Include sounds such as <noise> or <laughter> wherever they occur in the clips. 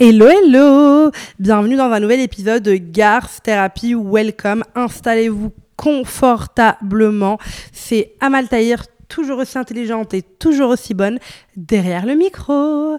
Hello, hello Bienvenue dans un nouvel épisode de Garth Therapy Welcome. Installez-vous confortablement. C'est Amal Tahir, toujours aussi intelligente et toujours aussi bonne derrière le micro.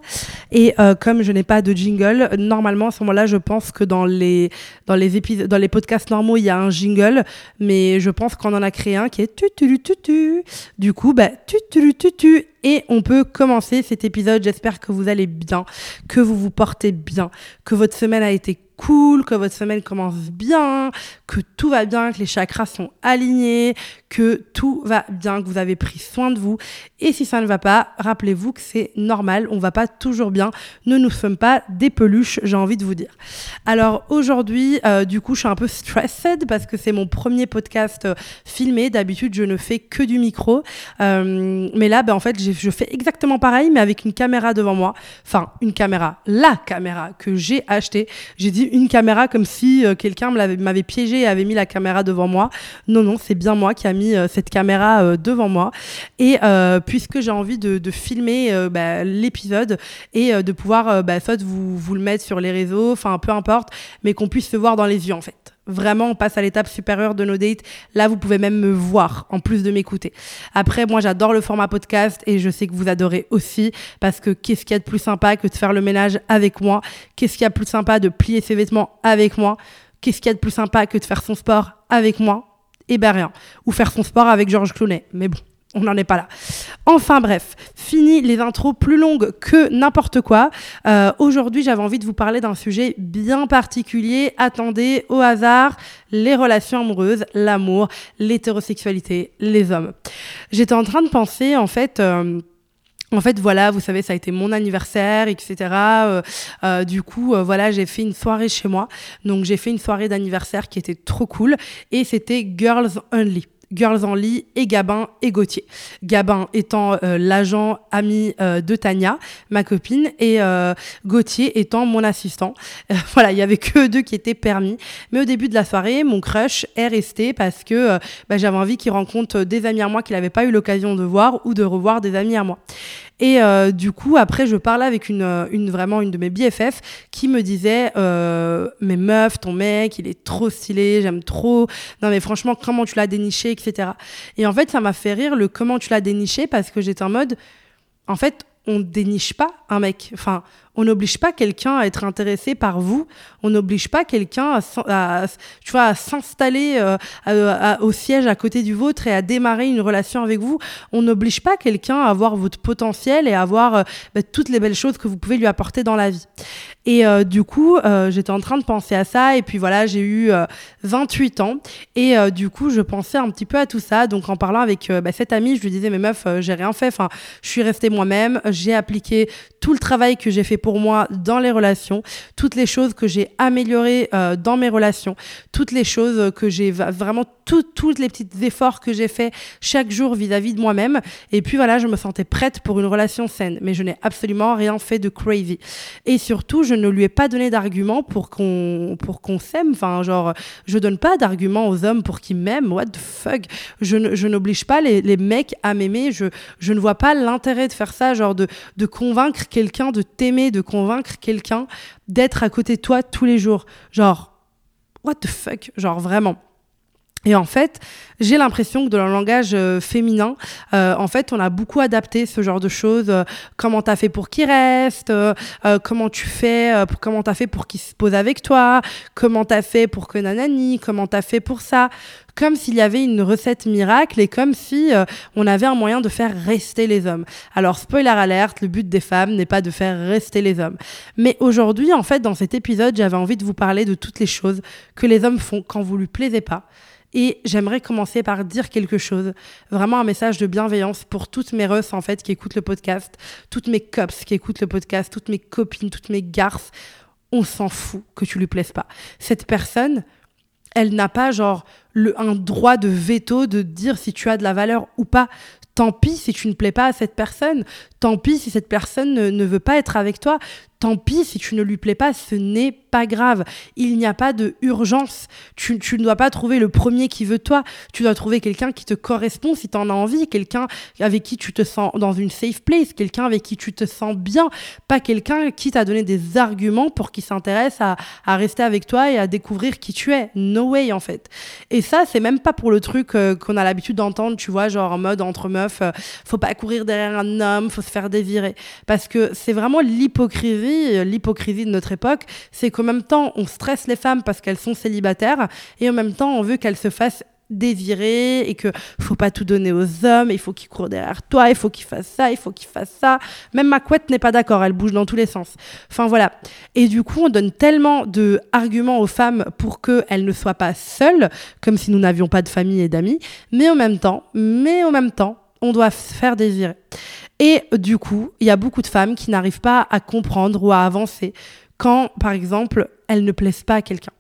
Et euh, comme je n'ai pas de jingle, normalement à ce moment-là, je pense que dans les dans les épisodes, dans les podcasts normaux, il y a un jingle, mais je pense qu'on en a créé un qui est tu tu tu. Du coup, bah tu tu tu et on peut commencer cet épisode. J'espère que vous allez bien, que vous vous portez bien, que votre semaine a été cool, que votre semaine commence bien, que tout va bien, que les chakras sont alignés, que tout va bien, que vous avez pris soin de vous. Et si ça ne va pas, rappelez-vous que c'est normal, on va pas toujours bien. Ne nous sommes pas des peluches, j'ai envie de vous dire. Alors aujourd'hui, euh, du coup, je suis un peu stressed parce que c'est mon premier podcast euh, filmé. D'habitude, je ne fais que du micro. Euh, mais là, ben, en fait, je fais exactement pareil, mais avec une caméra devant moi. Enfin, une caméra, la caméra que j'ai achetée. J'ai dit une caméra comme si quelqu'un m'avait piégé et avait mis la caméra devant moi. Non, non, c'est bien moi qui a mis cette caméra devant moi. Et puisque j'ai envie de, filmer bah, l'épisode et de pouvoir bah, soit vous, vous le mettre sur les réseaux, enfin peu importe, mais qu'on puisse se voir dans les yeux en fait. Vraiment, on passe à l'étape supérieure de nos dates. Là, vous pouvez même me voir en plus de m'écouter. Après, moi, j'adore le format podcast et je sais que vous adorez aussi parce que qu'est-ce qu'il y a de plus sympa que de faire le ménage avec moi? Qu'est-ce qu'il y a de plus sympa de plier ses vêtements avec moi? Qu'est-ce qu'il y a de plus sympa que de faire son sport avec moi? Eh ben rien. Ou faire son sport avec Georges Clooney. Mais bon on n'en est pas là. Enfin bref, fini les intros plus longues que n'importe quoi. Euh, aujourd'hui, j'avais envie de vous parler d'un sujet bien particulier. Attendez, au hasard, les relations amoureuses, l'amour, l'hétérosexualité, les hommes. J'étais en train de penser, en fait... Euh, en fait, voilà, vous savez, ça a été mon anniversaire, etc. Euh, euh, du coup, voilà, j'ai fait une soirée chez moi. Donc, j'ai fait une soirée d'anniversaire qui était trop cool. Et c'était Girls Only. Girls en Lit et Gabin et Gauthier. Gabin étant euh, l'agent ami euh, de Tania, ma copine, et euh, Gauthier étant mon assistant. <laughs> voilà, il y avait que deux qui étaient permis. Mais au début de la soirée, mon crush est resté parce que bah, j'avais envie qu'il rencontre des amis à moi qu'il n'avait pas eu l'occasion de voir ou de revoir des amis à moi. Et euh, du coup, après, je parlais avec une, euh, vraiment une de mes BFF qui me disait euh, Mais meuf, ton mec, il est trop stylé, j'aime trop. Non, mais franchement, comment tu l'as déniché, etc. Et en fait, ça m'a fait rire le comment tu l'as déniché parce que j'étais en mode En fait, on déniche pas un mec. Enfin, on n'oblige pas quelqu'un à être intéressé par vous. On n'oblige pas quelqu'un à, à s'installer euh, au siège à côté du vôtre et à démarrer une relation avec vous. On n'oblige pas quelqu'un à avoir votre potentiel et à avoir euh, bah, toutes les belles choses que vous pouvez lui apporter dans la vie. Et euh, du coup, j'étais en train de penser à ça. Et puis voilà, j'ai eu 28 ans. Et du coup, je pensais un petit peu à tout ça. Donc en parlant avec bah, cette amie, je lui disais, mais meuf, j'ai rien fait. Enfin, je suis restée moi-même. J'ai appliqué tout le travail que j'ai fait pour moi dans les relations, toutes les choses que j'ai améliorées euh, dans mes relations, toutes les choses que j'ai vraiment tous les petits efforts que j'ai fait chaque jour vis-à-vis de moi-même. Et puis voilà, je me sentais prête pour une relation saine, mais je n'ai absolument rien fait de crazy. Et surtout, je ne lui ai pas donné d'arguments pour qu'on pour qu'on s'aime. Enfin, genre, je donne pas d'arguments aux hommes pour qu'ils m'aiment. What the fuck? Je, je n'oblige pas les, les mecs à m'aimer. Je, je ne vois pas l'intérêt de faire ça, genre de, de convaincre quelqu'un de t'aimer, de convaincre quelqu'un d'être à côté de toi tous les jours. Genre, what the fuck? Genre, vraiment. Et en fait, j'ai l'impression que dans le langage euh, féminin, euh, en fait, on a beaucoup adapté ce genre de choses. Euh, comment t'as fait pour qu'il reste Comment tu fais Comment t'as fait pour qu'il se pose avec toi Comment t'as fait pour que nanani Comment t'as fait pour ça Comme s'il y avait une recette miracle et comme si on avait un moyen de faire rester les hommes. Alors, spoiler alerte, le but des femmes n'est pas de faire rester les hommes. Mais aujourd'hui, en fait, dans cet épisode, j'avais envie de vous parler de toutes les choses que les hommes font quand vous lui plaisez pas et j'aimerais commencer par dire quelque chose, vraiment un message de bienveillance pour toutes mes russes en fait qui écoutent le podcast, toutes mes cops qui écoutent le podcast, toutes mes copines, toutes mes garces. On s'en fout que tu lui plaises pas. Cette personne, elle n'a pas genre le, un droit de veto de dire si tu as de la valeur ou pas. Tant pis si tu ne plais pas à cette personne. Tant pis si cette personne ne, veut pas être avec toi. Tant pis si tu ne lui plais pas, ce n'est pas grave. Il n'y a pas de urgence. Tu, ne dois pas trouver le premier qui veut toi. Tu dois trouver quelqu'un qui te correspond si tu en as envie, quelqu'un avec qui tu te sens dans une safe place, quelqu'un avec qui tu te sens bien, pas quelqu'un qui t'a donné des arguments pour qu'il s'intéresse à, à, rester avec toi et à découvrir qui tu es. No way en fait. Et ça, c'est même pas pour le truc euh, qu'on a l'habitude d'entendre, tu vois, genre en mode entre meufs, euh, faut pas courir derrière un homme, faut faire désirer. Parce que c'est vraiment l'hypocrisie l'hypocrisie de notre époque, c'est qu'en même temps, on stresse les femmes parce qu'elles sont célibataires et en même temps, on veut qu'elles se fassent désirer et que faut pas tout donner aux hommes, il faut qu'ils courent derrière toi, il faut qu'ils fassent ça, il faut qu'ils fassent ça. Même ma couette n'est pas d'accord, elle bouge dans tous les sens. Enfin voilà. Et du coup, on donne tellement de arguments aux femmes pour qu'elles ne soient pas seules, comme si nous n'avions pas de famille et d'amis, mais en même temps, mais en même temps, on doit se faire désirer. Et du coup, il y a beaucoup de femmes qui n'arrivent pas à comprendre ou à avancer quand, par exemple, elles ne plaisent pas à quelqu'un.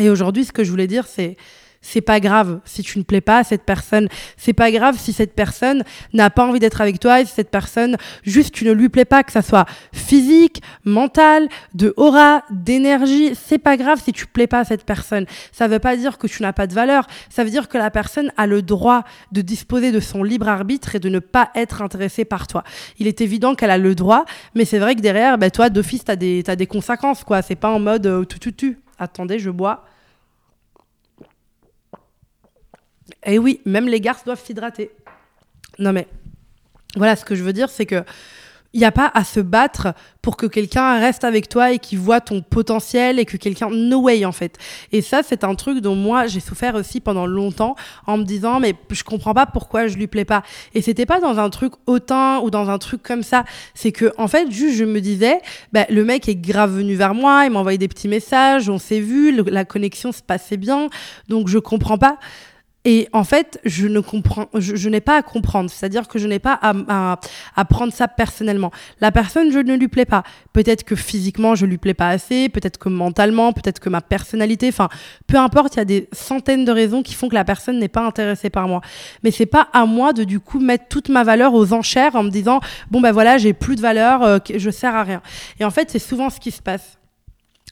Et aujourd'hui, ce que je voulais dire, c'est c'est pas grave si tu ne plais pas à cette personne. C'est pas grave si cette personne n'a pas envie d'être avec toi et si cette personne, juste, tu ne lui plais pas, que ça soit physique, mental, de aura, d'énergie. C'est pas grave si tu plais pas à cette personne. Ça veut pas dire que tu n'as pas de valeur. Ça veut dire que la personne a le droit de disposer de son libre arbitre et de ne pas être intéressée par toi. Il est évident qu'elle a le droit, mais c'est vrai que derrière, ben, toi, d'office, t'as des, as des conséquences, quoi. C'est pas en mode euh, tu, tu, tu. Attendez, je bois. Et oui, même les garces doivent s'hydrater. Non mais voilà, ce que je veux dire, c'est que il n'y a pas à se battre pour que quelqu'un reste avec toi et qu'il voit ton potentiel et que quelqu'un no way en fait. Et ça c'est un truc dont moi j'ai souffert aussi pendant longtemps en me disant mais je comprends pas pourquoi je lui plais pas. Et c'était pas dans un truc hautain ou dans un truc comme ça, c'est que en fait juste je me disais bah, le mec est grave venu vers moi, il m'a envoyé des petits messages, on s'est vu, la connexion se passait bien, donc je comprends pas et en fait, je ne comprends, je, je n'ai pas à comprendre. C'est-à-dire que je n'ai pas à, à, à, prendre ça personnellement. La personne, je ne lui plais pas. Peut-être que physiquement, je lui plais pas assez. Peut-être que mentalement, peut-être que ma personnalité. Enfin, peu importe. Il y a des centaines de raisons qui font que la personne n'est pas intéressée par moi. Mais c'est pas à moi de du coup mettre toute ma valeur aux enchères en me disant bon ben voilà, j'ai plus de valeur, euh, je sers à rien. Et en fait, c'est souvent ce qui se passe.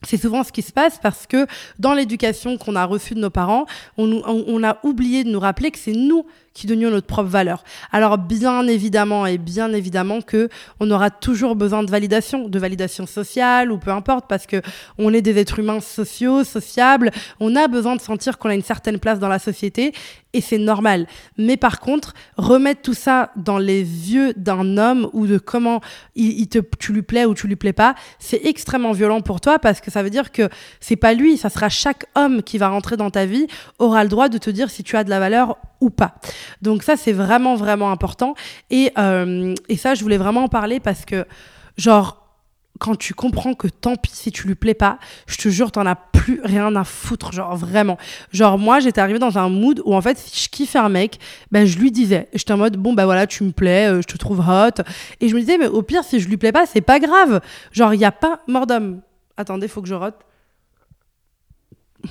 C'est souvent ce qui se passe parce que dans l'éducation qu'on a reçue de nos parents, on, a oublié de nous rappeler que c'est nous qui donnions notre propre valeur. Alors bien évidemment et bien évidemment que on aura toujours besoin de validation, de validation sociale ou peu importe parce que on est des êtres humains sociaux, sociables, on a besoin de sentir qu'on a une certaine place dans la société et c'est normal. Mais par contre, remettre tout ça dans les yeux d'un homme ou de comment il, te, tu lui plais ou tu lui plais pas, c'est extrêmement violent pour toi parce que ça veut dire que c'est pas lui, ça sera chaque homme qui va rentrer dans ta vie aura le droit de te dire si tu as de la valeur pas. Donc ça, c'est vraiment, vraiment important. Et, euh, et ça, je voulais vraiment en parler parce que, genre, quand tu comprends que tant pis si tu lui plais pas, je te jure, t'en as plus rien à foutre, genre vraiment. Genre moi, j'étais arrivée dans un mood où en fait, si je kiffais un mec, ben je lui disais, j'étais en mode bon bah voilà, tu me plais, euh, je te trouve hot, et je me disais mais au pire si je lui plais pas, c'est pas grave. Genre il y a pas mort d'homme. Attendez, faut que je rote.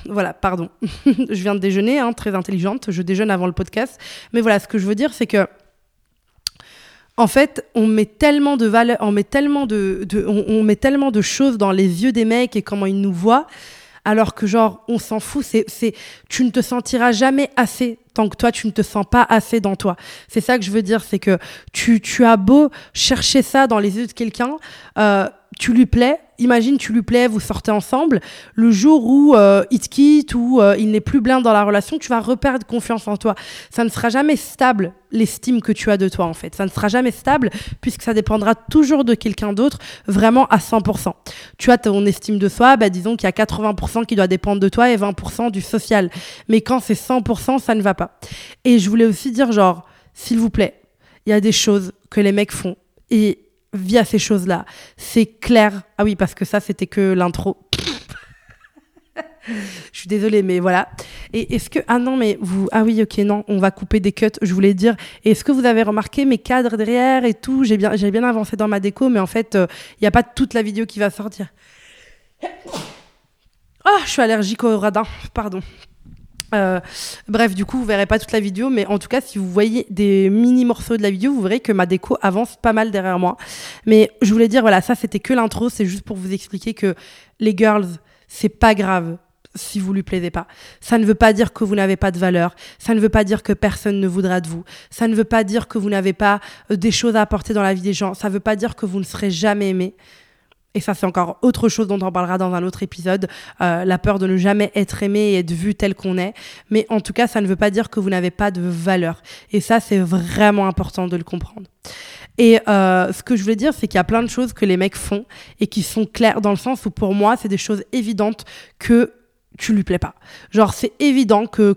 Voilà, pardon. <laughs> je viens de déjeuner, hein, très intelligente. Je déjeune avant le podcast. Mais voilà, ce que je veux dire, c'est que en fait, on met tellement de valeur, on met tellement de, on, met tellement de choses dans les yeux des mecs et comment ils nous voient, alors que genre on s'en fout. C'est, c'est, tu ne te sentiras jamais assez tant que toi tu ne te sens pas assez dans toi. C'est ça que je veux dire, c'est que tu, tu as beau chercher ça dans les yeux de quelqu'un, euh, tu lui plais, imagine tu lui plais, vous sortez ensemble, le jour où euh, il te quitte ou euh, il n'est plus bien dans la relation, tu vas reperdre confiance en toi. Ça ne sera jamais stable l'estime que tu as de toi en fait. Ça ne sera jamais stable puisque ça dépendra toujours de quelqu'un d'autre vraiment à 100%. Tu as ton estime de soi, bah, disons qu'il y a 80% qui doit dépendre de toi et 20% du social. Mais quand c'est 100%, ça ne va pas. Et je voulais aussi dire genre, s'il vous plaît, il y a des choses que les mecs font et via ces choses-là. C'est clair. Ah oui, parce que ça, c'était que l'intro. je suis désolée, mais voilà. Et est-ce que. Ah non, mais vous. Ah oui, ok, non, on va couper des cuts, je voulais dire. Est-ce que vous avez remarqué mes cadres derrière et tout? J'ai bien, bien avancé dans ma déco, mais en fait, il euh, n'y a pas toute la vidéo qui va sortir. Oh, je suis allergique au radin, pardon. Euh, bref, du coup, vous verrez pas toute la vidéo, mais en tout cas, si vous voyez des mini morceaux de la vidéo, vous verrez que ma déco avance pas mal derrière moi. Mais je voulais dire, voilà, ça c'était que l'intro, c'est juste pour vous expliquer que les girls, c'est pas grave si vous lui plaisez pas. Ça ne veut pas dire que vous n'avez pas de valeur. Ça ne veut pas dire que personne ne voudra de vous. Ça ne veut pas dire que vous n'avez pas euh, des choses à apporter dans la vie des gens. Ça ne veut pas dire que vous ne serez jamais aimé. Et ça, c'est encore autre chose dont on parlera dans un autre épisode, euh, la peur de ne jamais être aimé et être vu tel qu'on est. Mais en tout cas, ça ne veut pas dire que vous n'avez pas de valeur. Et ça, c'est vraiment important de le comprendre. Et euh, ce que je voulais dire, c'est qu'il y a plein de choses que les mecs font et qui sont claires dans le sens où pour moi, c'est des choses évidentes que tu lui plais pas. Genre, c'est évident que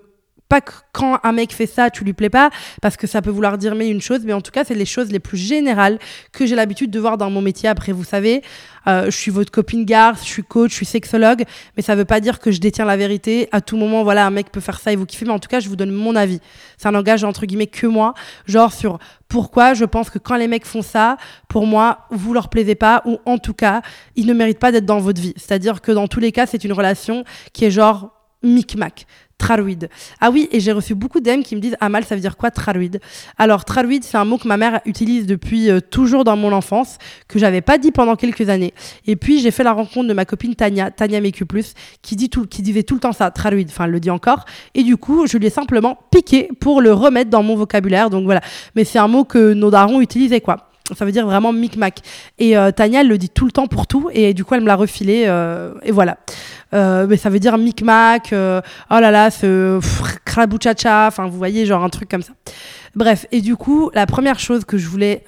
pas que quand un mec fait ça, tu lui plais pas, parce que ça peut vouloir dire mais une chose, mais en tout cas, c'est les choses les plus générales que j'ai l'habitude de voir dans mon métier. Après, vous savez, euh, je suis votre copine garce, je suis coach, je suis sexologue, mais ça veut pas dire que je détiens la vérité. À tout moment, voilà, un mec peut faire ça et vous kiffez, mais en tout cas, je vous donne mon avis. Ça n'engage entre guillemets que moi, genre sur pourquoi je pense que quand les mecs font ça, pour moi, vous leur plaisez pas, ou en tout cas, ils ne méritent pas d'être dans votre vie. C'est-à-dire que dans tous les cas, c'est une relation qui est genre micmac. Traruide. Ah oui, et j'ai reçu beaucoup d'âmes qui me disent Ah mal, ça veut dire quoi traruide Alors, traruide, c'est un mot que ma mère utilise depuis euh, toujours dans mon enfance, que j'avais pas dit pendant quelques années. Et puis, j'ai fait la rencontre de ma copine Tania, Tania Mécu, qui, dit tout, qui disait tout le temps ça, traruide. Enfin, elle le dit encore. Et du coup, je lui ai simplement piqué pour le remettre dans mon vocabulaire. Donc voilà. Mais c'est un mot que nos darons utilisaient, quoi ça veut dire vraiment micmac. Et euh, Tania, elle le dit tout le temps pour tout, et du coup, elle me l'a refilé, euh, et voilà. Euh, mais ça veut dire micmac, oh là là, ce crabouchacha, enfin, vous voyez, genre un truc comme ça. Bref, et du coup, la première chose que je voulais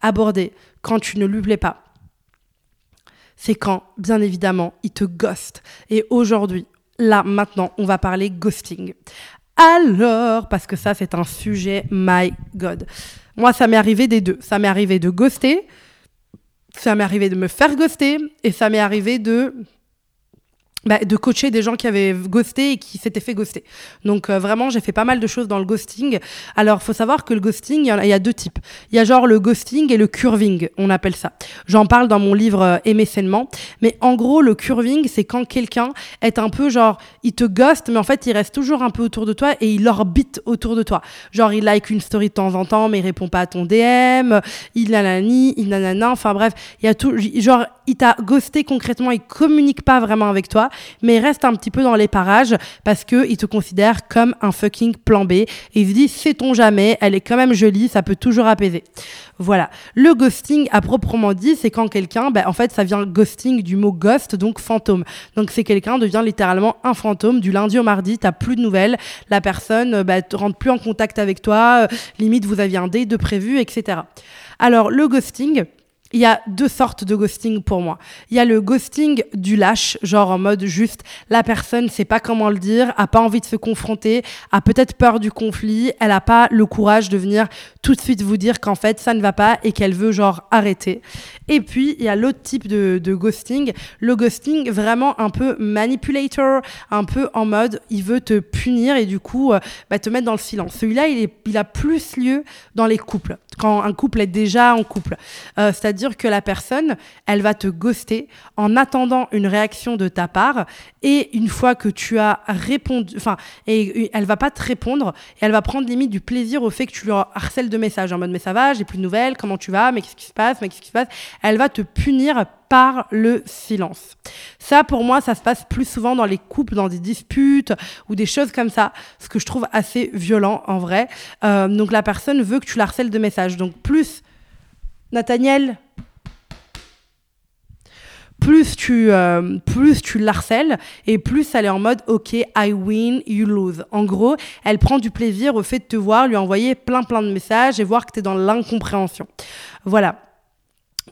aborder quand tu ne lui plais pas, c'est quand, bien évidemment, il te ghost. Et aujourd'hui, là, maintenant, on va parler ghosting. Alors, parce que ça, c'est un sujet, my God. Moi, ça m'est arrivé des deux. Ça m'est arrivé de ghoster, ça m'est arrivé de me faire ghoster, et ça m'est arrivé de bah, de coacher des gens qui avaient ghosté et qui s'étaient fait ghoster. Donc euh, vraiment, j'ai fait pas mal de choses dans le ghosting. Alors, faut savoir que le ghosting, il y, a, deux types. Il y a genre le ghosting et le curving, on appelle ça. J'en parle dans mon livre euh, Aimer sainement. Mais en gros, le curving, c'est quand quelqu'un est un peu genre, il te ghost, mais en fait, il reste toujours un peu autour de toi et il orbite autour de toi. Genre, il like une story de temps en temps, mais il répond pas à ton DM, il nanani, il nanana, enfin bref, il y a tout, genre, il t'a ghosté concrètement, il communique pas vraiment avec toi mais il reste un petit peu dans les parages parce qu'il te considère comme un fucking plan B. Et il se dit, sait-on jamais, elle est quand même jolie, ça peut toujours apaiser. Voilà. Le ghosting, à proprement dit, c'est quand quelqu'un, ben, en fait, ça vient ghosting du mot ghost, donc fantôme. Donc c'est quelqu'un devient littéralement un fantôme. Du lundi au mardi, t'as plus de nouvelles. La personne, te rentre plus en contact avec toi. Euh, limite, vous aviez un date de prévu, etc. Alors, le ghosting, il y a deux sortes de ghosting pour moi. Il y a le ghosting du lâche, genre en mode juste la personne sait pas comment le dire, a pas envie de se confronter, a peut-être peur du conflit, elle a pas le courage de venir tout de suite vous dire qu'en fait ça ne va pas et qu'elle veut genre arrêter. Et puis il y a l'autre type de, de, ghosting, le ghosting vraiment un peu manipulator, un peu en mode il veut te punir et du coup euh, bah, te mettre dans le silence. Celui-là il, il a plus lieu dans les couples, quand un couple est déjà en couple. Euh, C'est-à-dire dire que la personne, elle va te ghoster en attendant une réaction de ta part et une fois que tu as répondu, enfin, et elle va pas te répondre et elle va prendre limite du plaisir au fait que tu lui harcèles de messages en mode mais ça va, j'ai plus de nouvelles, comment tu vas, mais qu'est-ce qui se passe, mais qu'est-ce qui se passe? Elle va te punir par le silence. Ça, pour moi, ça se passe plus souvent dans les couples, dans des disputes ou des choses comme ça, ce que je trouve assez violent en vrai. Euh, donc la personne veut que tu la harcèles de messages. Donc plus Nathaniel, plus tu, euh, plus tu l'harcèles et plus elle est en mode OK, I win, you lose. En gros, elle prend du plaisir au fait de te voir, lui envoyer plein plein de messages et voir que tu es dans l'incompréhension. Voilà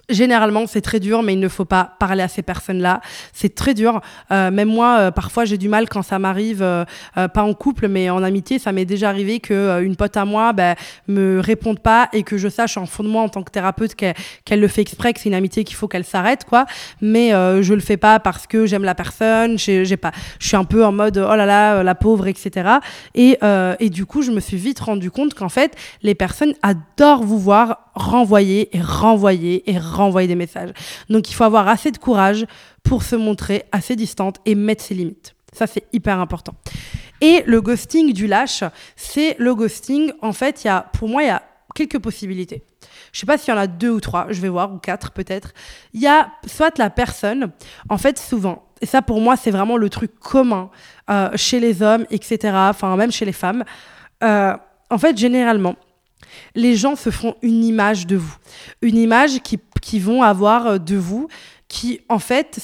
généralement, c'est très dur, mais il ne faut pas parler à ces personnes-là. C'est très dur. Euh, même moi, euh, parfois, j'ai du mal quand ça m'arrive, euh, pas en couple, mais en amitié. Ça m'est déjà arrivé que une pote à moi ben, me réponde pas et que je sache en fond de moi, en tant que thérapeute, qu'elle le fait exprès, que c'est une amitié qu'il faut qu'elle s'arrête, quoi. Mais je le fais pas parce que j'aime la personne. J'ai pas. Je suis un peu en mode oh là là, la pauvre, etc. Et, et du coup, je me suis vite rendu compte qu'en fait, les personnes adorent vous voir renvoyer et renvoyer et renvoyer des messages. Donc il faut avoir assez de courage pour se montrer assez distante et mettre ses limites. Ça, c'est hyper important. Et le ghosting du lâche, c'est le ghosting. En fait, y a, pour moi, il y a quelques possibilités. Je sais pas s'il y en a deux ou trois, je vais voir, ou quatre peut-être. Il y a soit la personne, en fait, souvent, et ça pour moi, c'est vraiment le truc commun euh, chez les hommes, etc., enfin, même chez les femmes. Euh, en fait, généralement, les gens se font une image de vous. Une image qui, vont avoir euh, de vous, qui, en fait,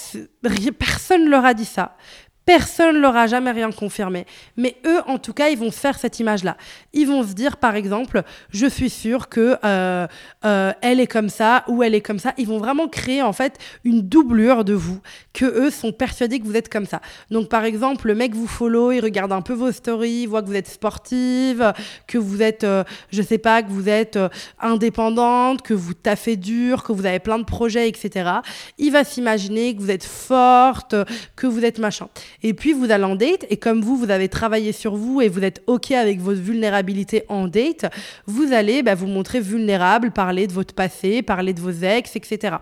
personne ne leur a dit ça. Personne ne leur a jamais rien confirmé. Mais eux, en tout cas, ils vont faire cette image-là. Ils vont se dire, par exemple, je suis sûre que euh, euh, elle est comme ça ou elle est comme ça. Ils vont vraiment créer en fait une doublure de vous, que eux sont persuadés que vous êtes comme ça. Donc, par exemple, le mec vous follow, il regarde un peu vos stories, il voit que vous êtes sportive, que vous êtes, euh, je sais pas, que vous êtes indépendante, que vous taffez dur, que vous avez plein de projets, etc. Il va s'imaginer que vous êtes forte, que vous êtes machin. Et puis vous allez en date, et comme vous, vous avez travaillé sur vous et vous êtes OK avec votre vulnérabilité en date, vous allez bah, vous montrer vulnérable, parler de votre passé, parler de vos ex, etc.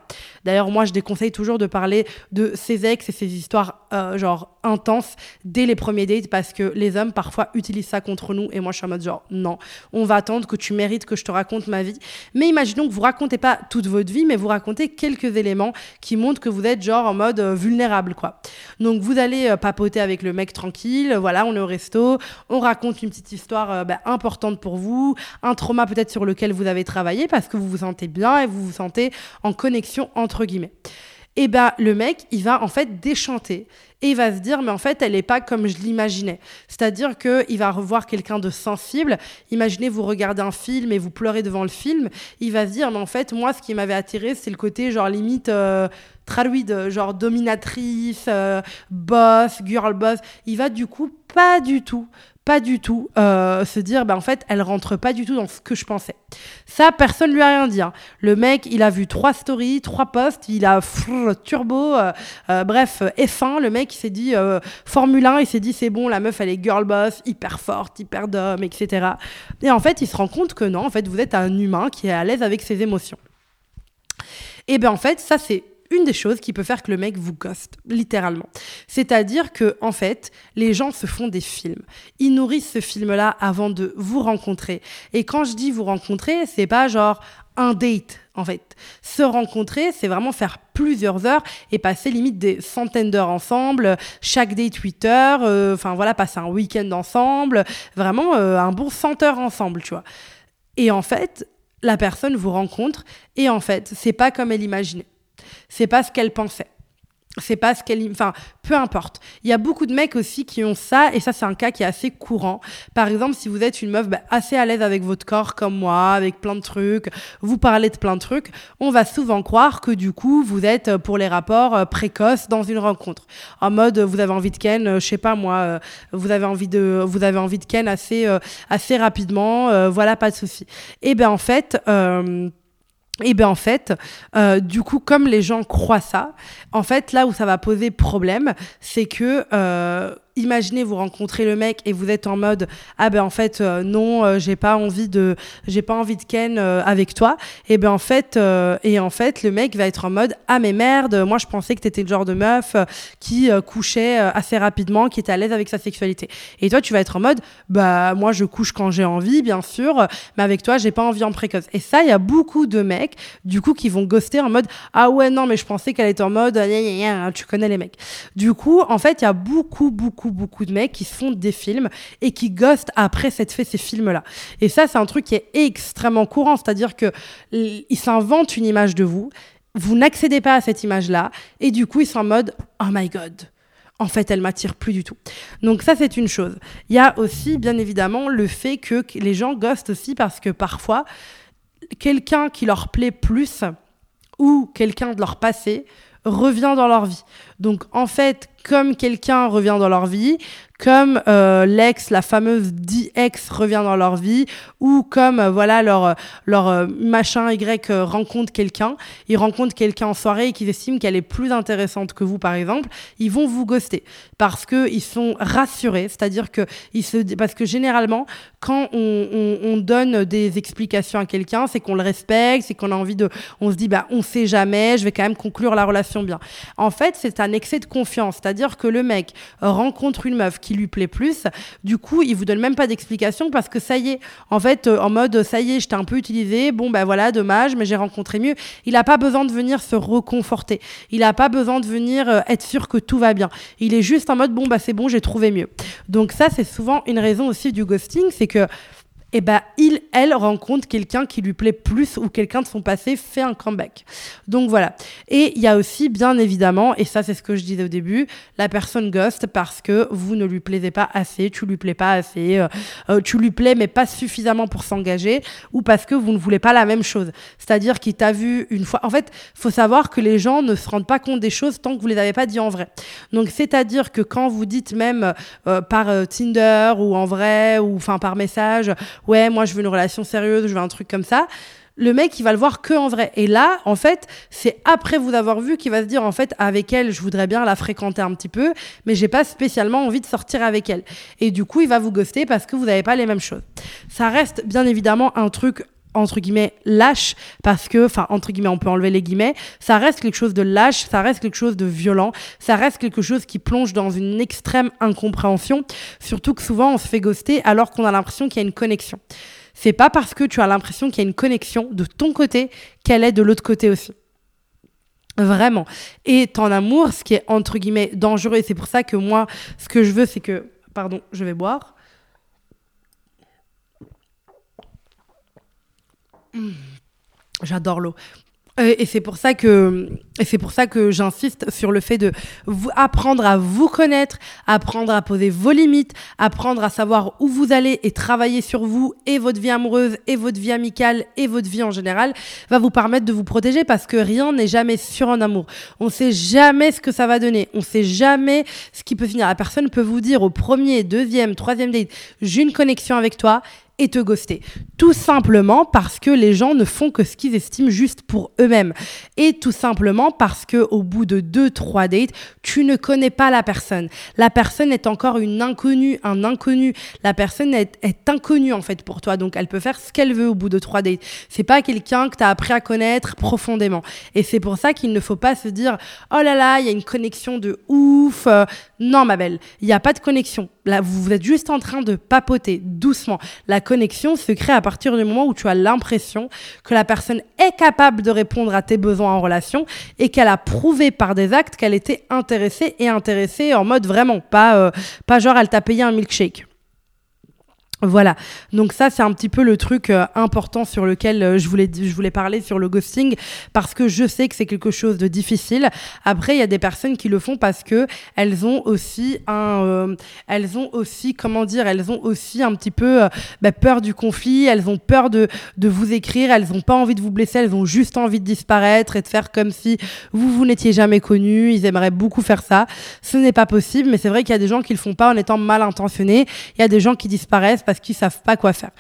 D'ailleurs, moi, je déconseille toujours de parler de ces ex et ces histoires euh, genre intenses dès les premiers dates parce que les hommes parfois utilisent ça contre nous et moi je suis en mode genre non, on va attendre que tu mérites que je te raconte ma vie. Mais imaginons que vous racontez pas toute votre vie, mais vous racontez quelques éléments qui montrent que vous êtes genre en mode euh, vulnérable quoi. Donc vous allez euh, papoter avec le mec tranquille, voilà, on est au resto, on raconte une petite histoire bah, importante pour vous, un trauma peut-être sur lequel vous avez travaillé parce que vous vous sentez bien et vous vous sentez en connexion entre guillemets et eh ben le mec, il va en fait déchanter et il va se dire mais en fait elle n'est pas comme je l'imaginais. C'est-à-dire que il va revoir quelqu'un de sensible. Imaginez vous regardez un film et vous pleurez devant le film, il va se dire mais en fait moi ce qui m'avait attiré c'est le côté genre limite euh, traduide genre dominatrice, euh, boss, girl boss. Il va du coup pas du tout pas du tout euh, se dire bah en fait elle rentre pas du tout dans ce que je pensais ça personne lui a rien dit hein. le mec il a vu trois stories trois posts il a turbo euh, bref F1 le mec il s'est dit Formule 1 il s'est dit c'est bon la meuf elle est girl boss hyper forte hyper d'homme etc et en fait il se rend compte que non en fait vous êtes un humain qui est à l'aise avec ses émotions et ben en fait ça c'est une des choses qui peut faire que le mec vous ghost, littéralement. C'est-à-dire que, en fait, les gens se font des films. Ils nourrissent ce film-là avant de vous rencontrer. Et quand je dis vous rencontrer, c'est pas genre un date, en fait. Se rencontrer, c'est vraiment faire plusieurs heures et passer limite des centaines d'heures ensemble, chaque date 8 heures, euh, enfin voilà, passer un week-end ensemble, vraiment euh, un bon 100 heures ensemble, tu vois. Et en fait, la personne vous rencontre et en fait, c'est pas comme elle imaginait c'est pas ce qu'elle pensait. C'est pas ce qu'elle enfin peu importe. Il y a beaucoup de mecs aussi qui ont ça et ça c'est un cas qui est assez courant. Par exemple si vous êtes une meuf bah, assez à l'aise avec votre corps comme moi avec plein de trucs vous parlez de plein de trucs on va souvent croire que du coup vous êtes euh, pour les rapports euh, précoces dans une rencontre. En mode vous avez envie de ken euh, je sais pas moi vous avez envie de vous avez envie de ken assez assez rapidement voilà pas de souci. Et ben en fait et bien en fait, euh, du coup, comme les gens croient ça, en fait, là où ça va poser problème, c'est que euh, imaginez vous rencontrez le mec et vous êtes en mode ah ben en fait euh, non euh, j'ai pas envie de j'ai pas envie de ken euh, avec toi. Et ben en fait et en fait le mec va être en mode ah mais merde moi je pensais que t'étais le genre de meuf qui couchait assez rapidement qui était à l'aise avec sa sexualité. Et toi tu vas être en mode bah moi je couche quand j'ai envie bien sûr mais avec toi j'ai pas envie en précoce. Et ça il y a beaucoup de mecs du coup qui vont ghoster en mode ah ouais non mais je pensais qu'elle était en mode tu connais les mecs. Du coup en fait il y a beaucoup beaucoup beaucoup, de mecs qui font des films et qui ghostent après s'être fait ces films-là. Et ça, c'est un truc qui est extrêmement courant, c'est-à-dire que ils s'inventent une image de vous, vous n'accédez pas à cette image-là, et du coup, ils sont en mode Oh my god, en fait, elle m'attire plus du tout. Donc ça, c'est une chose. Il y a aussi, bien évidemment, le fait que les gens ghostent aussi parce que parfois, quelqu'un qui leur plaît plus ou quelqu'un de leur passé revient dans leur vie. Donc en fait, comme quelqu'un revient dans leur vie, comme euh, l'ex, la fameuse dit ex revient dans leur vie, ou comme euh, voilà leur leur euh, machin Y rencontre quelqu'un, ils rencontrent quelqu'un en soirée et qu'ils estiment qu'elle est plus intéressante que vous par exemple, ils vont vous ghoster parce que ils sont rassurés, c'est-à-dire que ils se parce que généralement quand on, on, on donne des explications à quelqu'un, c'est qu'on le respecte, c'est qu'on a envie de, on se dit bah on sait jamais, je vais quand même conclure la relation bien. En fait, c'est un excès de confiance, C'est-à-dire que le mec rencontre une meuf qui lui plaît plus, du coup, il vous donne même pas d'explication parce que ça y est, en fait, euh, en mode ça y est, je t'ai un peu utilisé, bon ben voilà, dommage, mais j'ai rencontré mieux. Il n'a pas besoin de venir se reconforter. Il n'a pas besoin de venir euh, être sûr que tout va bien. Il est juste en mode bon bah c'est bon, j'ai trouvé mieux. Donc ça, c'est souvent une raison aussi du ghosting, c'est que et eh ben il, elle rencontre quelqu'un qui lui plaît plus ou quelqu'un de son passé fait un comeback. Donc voilà. Et il y a aussi, bien évidemment, et ça c'est ce que je disais au début, la personne ghost parce que vous ne lui plaisez pas assez, tu lui plais pas assez, euh, euh, tu lui plais mais pas suffisamment pour s'engager, ou parce que vous ne voulez pas la même chose. C'est-à-dire qu'il t'a vu une fois. En fait, faut savoir que les gens ne se rendent pas compte des choses tant que vous les avez pas dit en vrai. Donc c'est-à-dire que quand vous dites même euh, par Tinder ou en vrai ou enfin par message ouais, moi je veux une relation sérieuse, je veux un truc comme ça. Le mec, il va le voir que en vrai. Et là, en fait, c'est après vous avoir vu qu'il va se dire, en fait, avec elle, je voudrais bien la fréquenter un petit peu, mais j'ai pas spécialement envie de sortir avec elle. Et du coup, il va vous ghoster parce que vous n'avez pas les mêmes choses. Ça reste bien évidemment un truc entre guillemets lâche parce que enfin entre guillemets on peut enlever les guillemets ça reste quelque chose de lâche ça reste quelque chose de violent ça reste quelque chose qui plonge dans une extrême incompréhension surtout que souvent on se fait ghoster alors qu'on a l'impression qu'il y a une connexion c'est pas parce que tu as l'impression qu'il y a une connexion de ton côté qu'elle est de l'autre côté aussi Vraiment. Et en amour, ce qui est entre guillemets dangereux, et c'est pour ça que moi, ce que je veux, c'est que. Pardon, je vais boire. J'adore l'eau. Euh, et c'est pour ça que, c'est pour ça que j'insiste sur le fait de vous apprendre à vous connaître, apprendre à poser vos limites, apprendre à savoir où vous allez et travailler sur vous et votre vie amoureuse et votre vie amicale et votre vie en général va vous permettre de vous protéger parce que rien n'est jamais sûr en amour. On sait jamais ce que ça va donner. On sait jamais ce qui peut finir. La personne peut vous dire au premier, deuxième, troisième date, j'ai une connexion avec toi te ghoster. Tout simplement parce que les gens ne font que ce qu'ils estiment juste pour eux-mêmes. Et tout simplement parce que au bout de deux, trois dates, tu ne connais pas la personne. La personne est encore une inconnue, un inconnu. La personne est, inconnue en fait pour toi. Donc elle peut faire ce qu'elle veut au bout de trois dates. C'est pas quelqu'un que tu as appris à connaître profondément. Et c'est pour ça qu'il ne faut pas se dire oh là là, il y a une connexion de ouf. non ma belle, il n'y a pas de connexion. Là, vous êtes juste en train de papoter doucement. La se crée à partir du moment où tu as l'impression que la personne est capable de répondre à tes besoins en relation et qu'elle a prouvé par des actes qu'elle était intéressée et intéressée en mode vraiment pas, euh, pas genre elle t'a payé un milkshake. Voilà, donc ça c'est un petit peu le truc euh, important sur lequel euh, je, voulais, je voulais parler sur le ghosting parce que je sais que c'est quelque chose de difficile. Après, il y a des personnes qui le font parce que elles ont aussi un, euh, elles ont aussi comment dire, elles ont aussi un petit peu bah, peur du conflit, elles ont peur de, de vous écrire, elles n'ont pas envie de vous blesser, elles ont juste envie de disparaître et de faire comme si vous vous n'étiez jamais connu. Ils aimeraient beaucoup faire ça. Ce n'est pas possible, mais c'est vrai qu'il y a des gens qui le font pas en étant mal intentionnés. Il y a des gens qui disparaissent parce qu'ils savent pas quoi faire.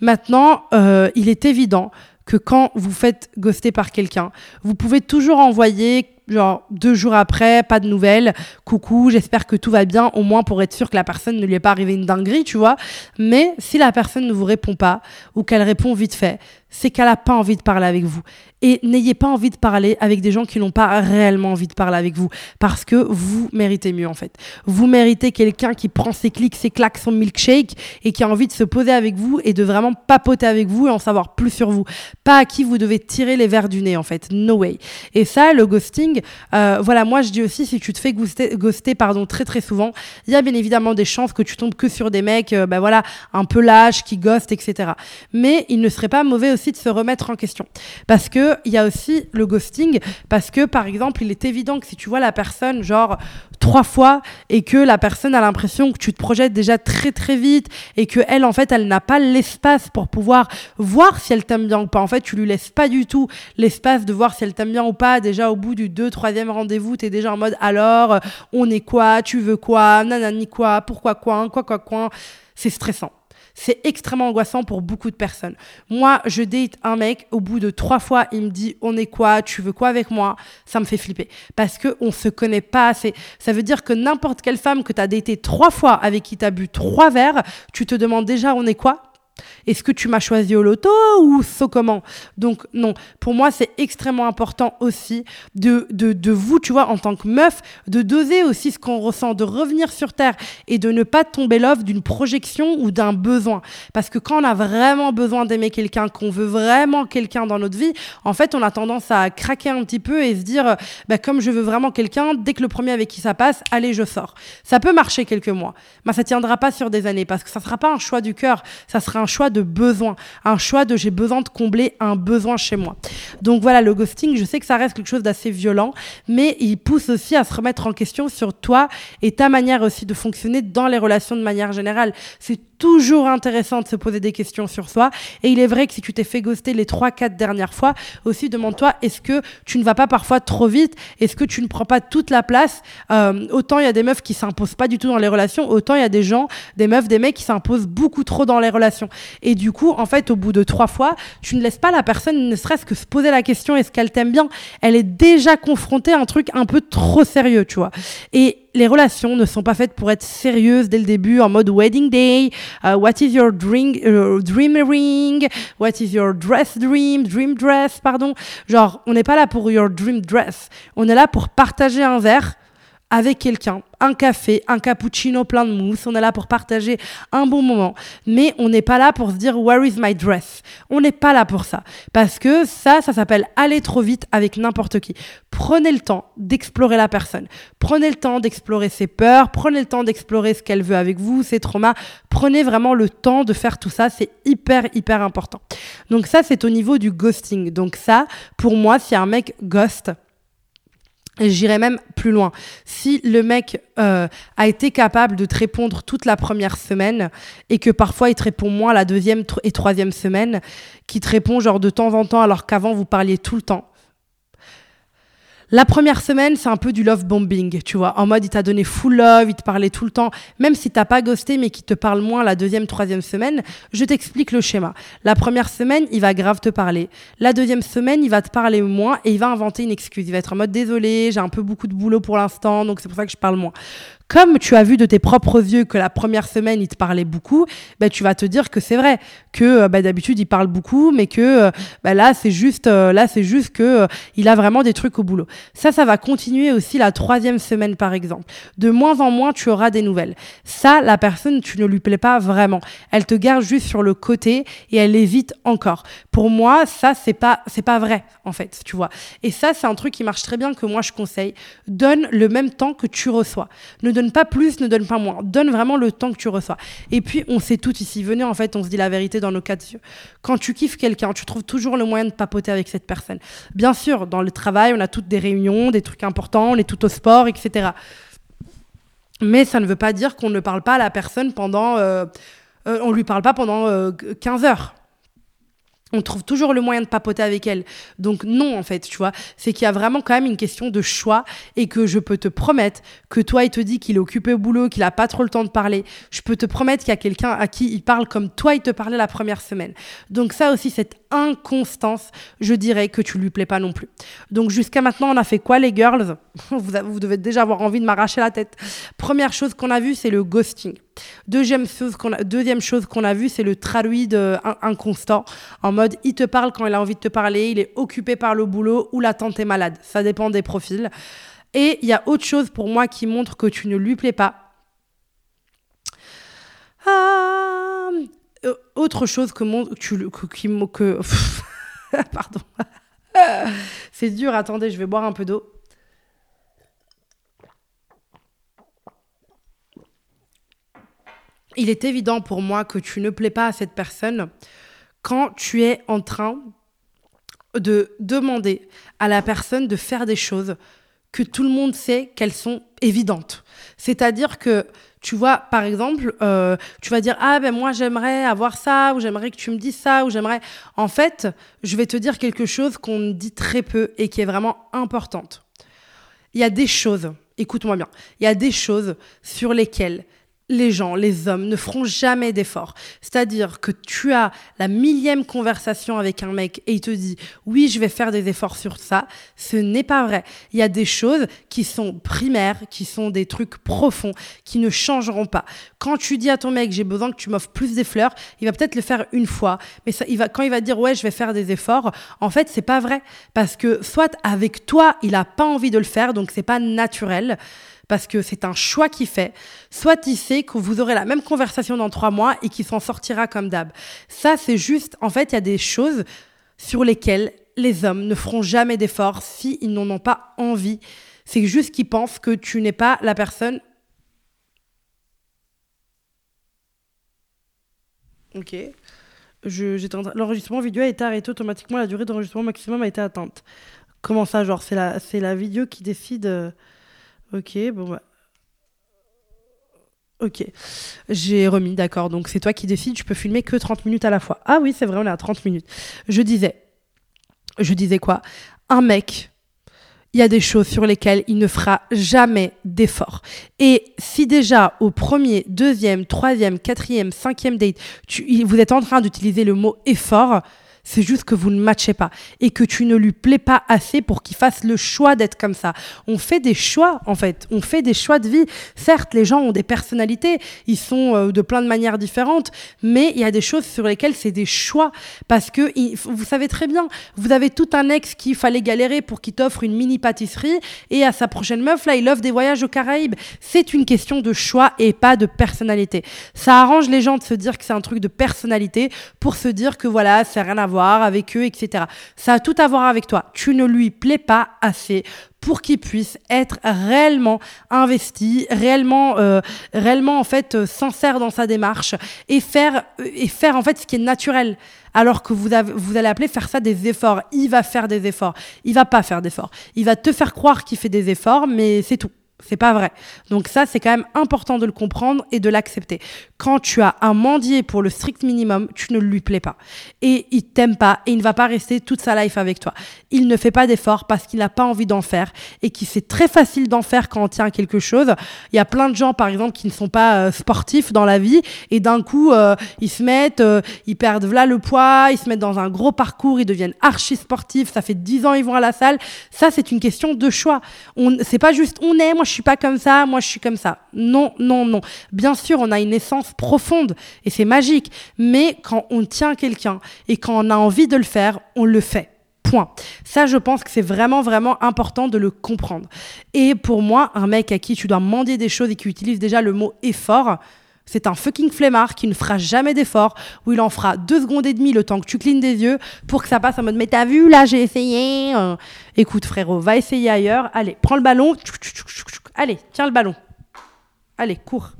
Maintenant, euh, il est évident que quand vous faites ghoster par quelqu'un, vous pouvez toujours envoyer genre deux jours après, pas de nouvelles, coucou, j'espère que tout va bien, au moins pour être sûr que la personne ne lui est pas arrivé une dinguerie, tu vois. Mais si la personne ne vous répond pas ou qu'elle répond vite fait, c'est qu'elle n'a pas envie de parler avec vous. Et n'ayez pas envie de parler avec des gens qui n'ont pas réellement envie de parler avec vous. Parce que vous méritez mieux, en fait. Vous méritez quelqu'un qui prend ses clics, ses claques, son milkshake et qui a envie de se poser avec vous et de vraiment papoter avec vous et en savoir plus sur vous. Pas à qui vous devez tirer les verres du nez, en fait. No way. Et ça, le ghosting, euh, voilà, moi, je dis aussi, si tu te fais ghoster, pardon, très très souvent, il y a bien évidemment des chances que tu tombes que sur des mecs, euh, bah voilà, un peu lâches, qui ghostent, etc. Mais il ne serait pas mauvais aussi de se remettre en question. Parce que il y a aussi le ghosting, parce que par exemple, il est évident que si tu vois la personne genre trois fois et que la personne a l'impression que tu te projettes déjà très très vite et que elle en fait elle n'a pas l'espace pour pouvoir voir si elle t'aime bien ou pas. En fait, tu lui laisses pas du tout l'espace de voir si elle t'aime bien ou pas. Déjà au bout du deux troisième rendez-vous, tu es déjà en mode alors on est quoi, tu veux quoi, nanani quoi, pourquoi quoi, quoi quoi quoi? C'est stressant. C'est extrêmement angoissant pour beaucoup de personnes. Moi, je date un mec, au bout de trois fois, il me dit on est quoi, tu veux quoi avec moi Ça me fait flipper parce que on se connaît pas assez. Ça veut dire que n'importe quelle femme que tu as daté trois fois avec qui tu as bu trois verres, tu te demandes déjà on est quoi? Est-ce que tu m'as choisi au loto ou so comment? Donc non, pour moi c'est extrêmement important aussi de, de, de, vous, tu vois, en tant que meuf, de doser aussi ce qu'on ressent, de revenir sur Terre et de ne pas tomber l'offre d'une projection ou d'un besoin. Parce que quand on a vraiment besoin d'aimer quelqu'un, qu'on veut vraiment quelqu'un dans notre vie, en fait on a tendance à craquer un petit peu et se dire, bah, comme je veux vraiment quelqu'un, dès que le premier avec qui ça passe, allez je sors. Ça peut marcher quelques mois, mais ça tiendra pas sur des années parce que ça sera pas un choix du cœur, ça sera un choix de besoin, un choix de j'ai besoin de combler un besoin chez moi. Donc voilà, le ghosting, je sais que ça reste quelque chose d'assez violent, mais il pousse aussi à se remettre en question sur toi et ta manière aussi de fonctionner dans les relations de manière générale. C'est toujours intéressant de se poser des questions sur soi. Et il est vrai que si tu t'es fait ghoster les 3-4 dernières fois, aussi demande-toi, est-ce que tu ne vas pas parfois trop vite? Est-ce que tu ne prends pas toute la place? Euh, Autant il y a des meufs qui s'imposent pas du tout dans les relations, autant il y a des gens, des meufs, des mecs qui s'imposent beaucoup trop dans les relations. Et du coup, en fait, au bout de trois fois, tu ne laisses pas la personne ne serait-ce que se poser la question est-ce qu'elle t'aime bien? Elle est déjà confrontée à un truc un peu trop sérieux, tu vois. Et les relations ne sont pas faites pour être sérieuses dès le début, en mode wedding day, uh, what is your dream, uh, dream ring, what is your dress dream, dream dress, pardon. Genre, on n'est pas là pour your dream dress, on est là pour partager un verre avec quelqu'un, un café, un cappuccino plein de mousse. On est là pour partager un bon moment. Mais on n'est pas là pour se dire Where is my dress? On n'est pas là pour ça. Parce que ça, ça s'appelle aller trop vite avec n'importe qui. Prenez le temps d'explorer la personne. Prenez le temps d'explorer ses peurs. Prenez le temps d'explorer ce qu'elle veut avec vous, ses traumas. Prenez vraiment le temps de faire tout ça. C'est hyper, hyper important. Donc ça, c'est au niveau du ghosting. Donc ça, pour moi, si un mec ghost, et j'irai même plus loin. Si le mec euh, a été capable de te répondre toute la première semaine et que parfois il te répond moins la deuxième et troisième semaine, qui te répond genre de temps en temps alors qu'avant vous parliez tout le temps, la première semaine, c'est un peu du love bombing, tu vois. En mode, il t'a donné full love, il te parlait tout le temps. Même si t'as pas ghosté, mais qui te parle moins la deuxième, troisième semaine, je t'explique le schéma. La première semaine, il va grave te parler. La deuxième semaine, il va te parler moins et il va inventer une excuse. Il va être en mode, désolé, j'ai un peu beaucoup de boulot pour l'instant, donc c'est pour ça que je parle moins comme tu as vu de tes propres yeux que la première semaine, il te parlait beaucoup, bah, tu vas te dire que c'est vrai, que euh, bah, d'habitude, il parle beaucoup, mais que euh, bah, là, c'est juste, euh, là, c'est juste que il a vraiment des trucs au boulot. Ça, ça va continuer aussi la troisième semaine, par exemple. De moins en moins, tu auras des nouvelles. Ça, la personne, tu ne lui plais pas vraiment. Elle te garde juste sur le côté et elle évite encore. Pour moi, ça, c'est pas, c'est pas vrai, en fait, tu vois. Et ça, c'est un truc qui marche très bien que moi, je conseille. Donne le même temps que tu reçois. Ne donne pas plus, ne donne pas moins. Donne vraiment le temps que tu reçois. Et puis, on sait tout ici. Venez, en fait, on se dit la vérité dans nos de yeux. Quand tu kiffes quelqu'un, tu trouves toujours le moyen de papoter avec cette personne. Bien sûr, dans le travail, on a toutes des réunions, des trucs importants, on est tout au sport, etc. Mais ça ne veut pas dire qu'on ne parle pas à la personne pendant... Euh, euh, on lui parle pas pendant 15 euh, heures on trouve toujours le moyen de papoter avec elle. Donc non, en fait, tu vois, c'est qu'il y a vraiment quand même une question de choix et que je peux te promettre que toi, il te dit qu'il est occupé au boulot, qu'il a pas trop le temps de parler. Je peux te promettre qu'il y a quelqu'un à qui il parle comme toi, il te parlait la première semaine. Donc ça aussi, cette inconstance, je dirais que tu lui plais pas non plus. Donc jusqu'à maintenant, on a fait quoi les girls? <laughs> Vous, vous devez déjà avoir envie de m'arracher la tête. Première chose qu'on a vue, c'est le ghosting. Deuxième chose qu'on a, deuxième chose qu'on a vu, c'est le traduit inconstant. En mode, il te parle quand il a envie de te parler, il est occupé par le boulot ou la tante est malade. Ça dépend des profils. Et il y a autre chose pour moi qui montre que tu ne lui plais pas. Ah, autre chose que, mon, que <laughs> pardon. <laughs> c'est dur, attendez, je vais boire un peu d'eau. Il est évident pour moi que tu ne plais pas à cette personne quand tu es en train de demander à la personne de faire des choses que tout le monde sait qu'elles sont évidentes. C'est-à-dire que, tu vois, par exemple, euh, tu vas dire, ah ben moi j'aimerais avoir ça, ou j'aimerais que tu me dises ça, ou j'aimerais... En fait, je vais te dire quelque chose qu'on dit très peu et qui est vraiment importante. Il y a des choses, écoute-moi bien, il y a des choses sur lesquelles les gens, les hommes ne feront jamais d'efforts. C'est-à-dire que tu as la millième conversation avec un mec et il te dit oui, je vais faire des efforts sur ça. Ce n'est pas vrai. Il y a des choses qui sont primaires, qui sont des trucs profonds, qui ne changeront pas. Quand tu dis à ton mec j'ai besoin que tu m'offres plus des fleurs, il va peut-être le faire une fois, mais ça, va, quand il va dire ouais, je vais faire des efforts, en fait, c'est pas vrai parce que soit avec toi, il a pas envie de le faire, donc c'est pas naturel parce que c'est un choix qu'il fait, soit il sait que vous aurez la même conversation dans trois mois et qu'il s'en sortira comme d'hab. Ça, c'est juste, en fait, il y a des choses sur lesquelles les hommes ne feront jamais d'efforts s'ils n'en ont pas envie. C'est juste qu'ils pensent que tu n'es pas la personne. Ok. L'enregistrement vidéo a été arrêté automatiquement, la durée d'enregistrement maximum a été atteinte. Comment ça, genre, c'est la, la vidéo qui décide. Ok, bon bah. Ok, j'ai remis, d'accord. Donc c'est toi qui décides, tu peux filmer que 30 minutes à la fois. Ah oui, c'est vrai, on est à 30 minutes. Je disais, je disais quoi? Un mec, il y a des choses sur lesquelles il ne fera jamais d'effort. Et si déjà au premier, deuxième, troisième, quatrième, cinquième date, tu, vous êtes en train d'utiliser le mot effort, c'est juste que vous ne matchez pas et que tu ne lui plais pas assez pour qu'il fasse le choix d'être comme ça. On fait des choix, en fait. On fait des choix de vie. Certes, les gens ont des personnalités, ils sont euh, de plein de manières différentes, mais il y a des choses sur lesquelles c'est des choix. Parce que, vous savez très bien, vous avez tout un ex qui fallait galérer pour qu'il t'offre une mini pâtisserie et à sa prochaine meuf, là, il offre des voyages aux Caraïbes. C'est une question de choix et pas de personnalité. Ça arrange les gens de se dire que c'est un truc de personnalité pour se dire que voilà, c'est rien à avec eux, etc. Ça a tout à voir avec toi. Tu ne lui plais pas assez pour qu'il puisse être réellement investi, réellement, euh, réellement en fait euh, sincère dans sa démarche et faire et faire en fait ce qui est naturel. Alors que vous, avez, vous allez appeler faire ça des efforts. Il va faire des efforts. Il va pas faire d'efforts. Il va te faire croire qu'il fait des efforts, mais c'est tout. C'est pas vrai. Donc ça, c'est quand même important de le comprendre et de l'accepter. Quand tu as un mendier pour le strict minimum, tu ne lui plais pas. Et il t'aime pas et il ne va pas rester toute sa life avec toi. Il ne fait pas d'efforts parce qu'il n'a pas envie d'en faire et qu'il c'est très facile d'en faire quand on tient à quelque chose. Il y a plein de gens, par exemple, qui ne sont pas euh, sportifs dans la vie et d'un coup, euh, ils se mettent, euh, ils perdent là le poids, ils se mettent dans un gros parcours, ils deviennent archi sportifs. Ça fait 10 ans ils vont à la salle. Ça, c'est une question de choix. On, c'est pas juste on est, moi je suis pas comme ça, moi je suis comme ça. Non, non, non. Bien sûr, on a une essence profonde et c'est magique. Mais quand on tient quelqu'un et quand on a envie de le faire, on le fait. Point. Ça, je pense que c'est vraiment, vraiment important de le comprendre. Et pour moi, un mec à qui tu dois mendier des choses et qui utilise déjà le mot effort, c'est un fucking flemmard qui ne fera jamais d'effort, où il en fera deux secondes et demie le temps que tu clignes des yeux pour que ça passe en mode Mais t'as vu, là, j'ai essayé. Euh. écoute, frérot, va essayer ailleurs. Allez, prends le ballon. Allez, tiens le ballon. Allez, cours.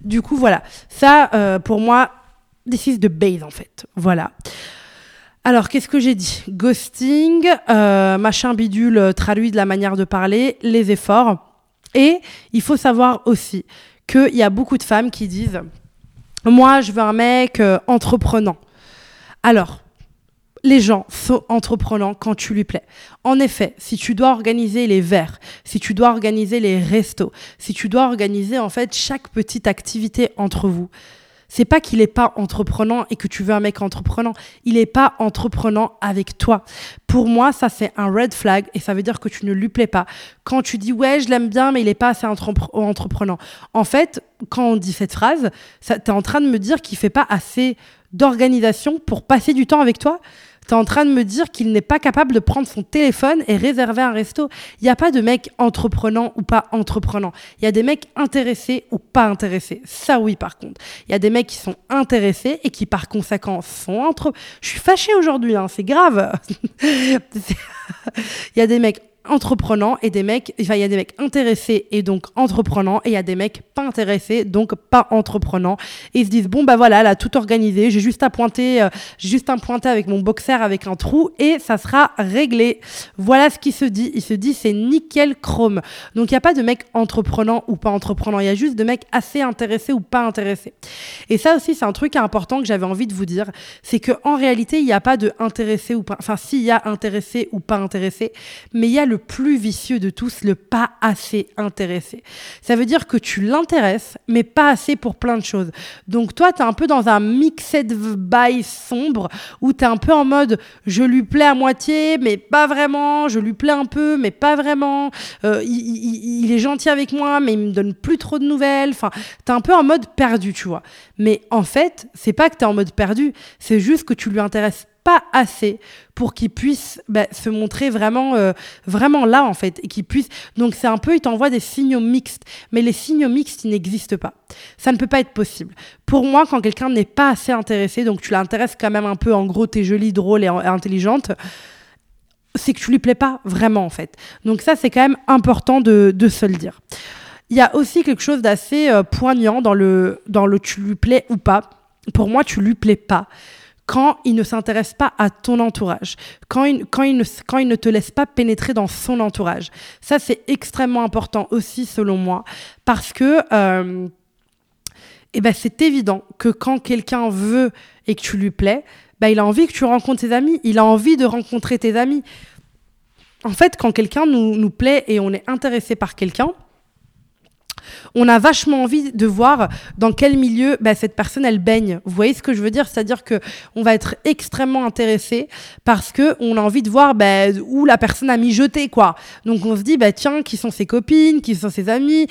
Du coup, voilà. Ça, euh, pour moi, this is the base, en fait. Voilà. Alors, qu'est-ce que j'ai dit? Ghosting, euh, machin bidule traduit de la manière de parler, les efforts. Et il faut savoir aussi qu'il y a beaucoup de femmes qui disent Moi, je veux un mec euh, entreprenant. Alors, les gens sont entreprenants quand tu lui plais. En effet, si tu dois organiser les verres, si tu dois organiser les restos, si tu dois organiser en fait chaque petite activité entre vous, c'est pas qu'il est pas entreprenant et que tu veux un mec entreprenant. Il est pas entreprenant avec toi. Pour moi, ça c'est un red flag et ça veut dire que tu ne lui plais pas. Quand tu dis ouais, je l'aime bien, mais il est pas assez entreprenant. En fait, quand on dit cette phrase, tu es en train de me dire qu'il fait pas assez d'organisation pour passer du temps avec toi? Tu es en train de me dire qu'il n'est pas capable de prendre son téléphone et réserver un resto. Il n'y a pas de mec entreprenant ou pas entreprenant. Il y a des mecs intéressés ou pas intéressés. Ça oui par contre. Il y a des mecs qui sont intéressés et qui par conséquent sont entre... Je suis fâchée aujourd'hui, hein, c'est grave. <laughs> Il <laughs> y a des mecs entreprenants et des mecs, enfin, il y a des mecs intéressés et donc entreprenants et il y a des mecs pas intéressés donc pas entreprenants et ils se disent bon bah voilà, a tout organisé, j'ai juste à pointer, euh, j'ai juste à pointer avec mon boxer avec un trou et ça sera réglé. Voilà ce qui se dit. Il se dit c'est nickel chrome. Donc il n'y a pas de mecs entreprenants ou pas entreprenants, il y a juste de mecs assez intéressés ou pas intéressés. Et ça aussi c'est un truc important que j'avais envie de vous dire, c'est que en réalité il n'y a pas de intéressé ou pas, enfin s'il y a intéressé ou pas intéressé, mais il y a le plus vicieux de tous, le pas assez intéressé. Ça veut dire que tu l'intéresses, mais pas assez pour plein de choses. Donc toi, tu es un peu dans un mixed vibe sombre où tu es un peu en mode je lui plais à moitié, mais pas vraiment, je lui plais un peu, mais pas vraiment, euh, il, il, est gentil avec moi, mais il me donne plus trop de nouvelles. Enfin, tu es un peu en mode perdu, tu vois. Mais en fait, c'est pas que tu es en mode perdu, c'est juste que tu lui intéresses pas assez pour qu'il puisse bah, se montrer vraiment, euh, vraiment là, en fait, et qu'il puisse. Donc, c'est un peu, il t'envoie des signaux mixtes, mais les signaux mixtes, ils n'existent pas. Ça ne peut pas être possible. Pour moi, quand quelqu'un n'est pas assez intéressé, donc tu l'intéresses quand même un peu, en gros, t'es jolie, drôle et, intelligente, c'est que tu lui plais pas vraiment, en fait. Donc, ça, c'est quand même important de, de se le dire. Il y a aussi quelque chose d'assez euh, poignant dans le, dans le tu lui plais ou pas. Pour moi, tu lui plais pas quand il ne s'intéresse pas à ton entourage, quand il, quand, il ne, quand il ne te laisse pas pénétrer dans son entourage. Ça, c'est extrêmement important aussi, selon moi, parce que euh, eh ben, c'est évident que quand quelqu'un veut et que tu lui plais, ben, il a envie que tu rencontres ses amis, il a envie de rencontrer tes amis. En fait, quand quelqu'un nous, nous plaît et on est intéressé par quelqu'un, on a vachement envie de voir dans quel milieu bah, cette personne elle baigne. Vous voyez ce que je veux dire? C'est-à-dire que on va être extrêmement intéressé parce que on a envie de voir bah, où la personne a mijoté quoi. Donc on se dit bah tiens qui sont ses copines, qui sont ses amis?